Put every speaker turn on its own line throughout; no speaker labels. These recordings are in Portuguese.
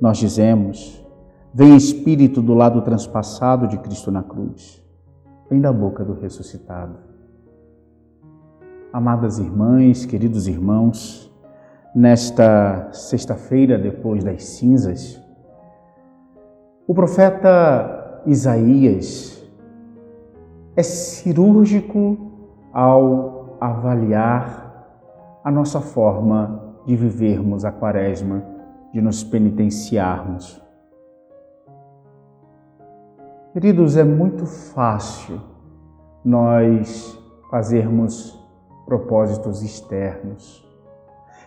Nós dizemos: Vem Espírito do lado transpassado de Cristo na cruz, vem da boca do ressuscitado. Amadas irmãs, queridos irmãos, nesta sexta-feira depois das cinzas, o profeta Isaías é cirúrgico ao avaliar a nossa forma de vivermos a quaresma de nos penitenciarmos. Queridos, é muito fácil nós fazermos propósitos externos.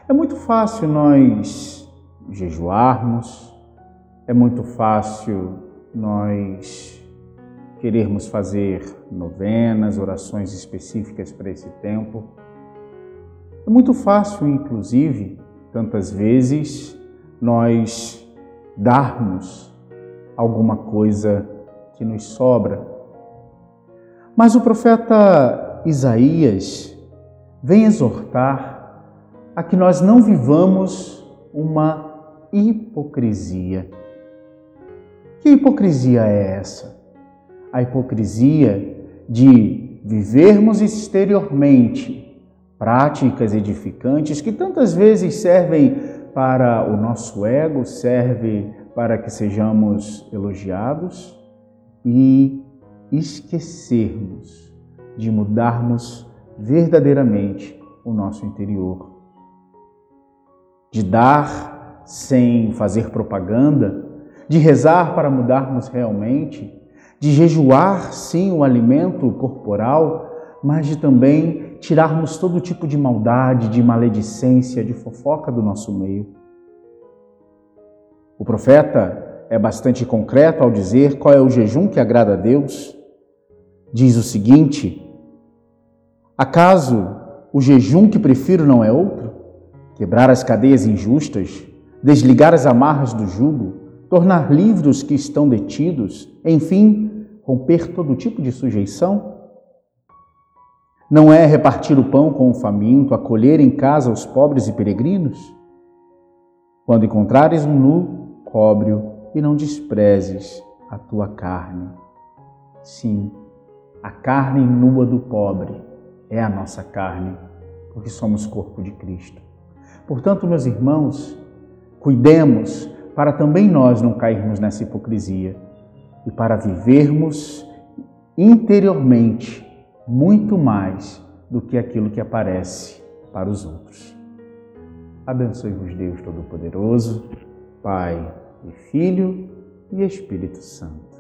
É muito fácil nós jejuarmos, é muito fácil nós querermos fazer novenas, orações específicas para esse tempo. É muito fácil, inclusive, tantas vezes, nós darmos alguma coisa que nos sobra. Mas o profeta Isaías vem exortar a que nós não vivamos uma hipocrisia. Que hipocrisia é essa? A hipocrisia de vivermos exteriormente práticas edificantes que tantas vezes servem para o nosso ego, serve para que sejamos elogiados e esquecermos de mudarmos verdadeiramente o nosso interior. De dar sem fazer propaganda, de rezar para mudarmos realmente, de jejuar sim o alimento corporal, mas de também tirarmos todo tipo de maldade, de maledicência, de fofoca do nosso meio. O profeta é bastante concreto ao dizer qual é o jejum que agrada a Deus. Diz o seguinte: Acaso o jejum que prefiro não é outro? Quebrar as cadeias injustas, desligar as amarras do jugo, tornar livres os que estão detidos, enfim, romper todo tipo de sujeição? Não é repartir o pão com o faminto, acolher em casa os pobres e peregrinos? Quando encontrares um nu, cobre-o e não desprezes a tua carne. Sim, a carne nua do pobre é a nossa carne, porque somos corpo de Cristo. Portanto, meus irmãos, cuidemos para também nós não cairmos nessa hipocrisia e para vivermos interiormente muito mais do que aquilo que aparece para os outros. Abençoe-vos, Deus Todo-Poderoso, Pai e Filho e Espírito Santo.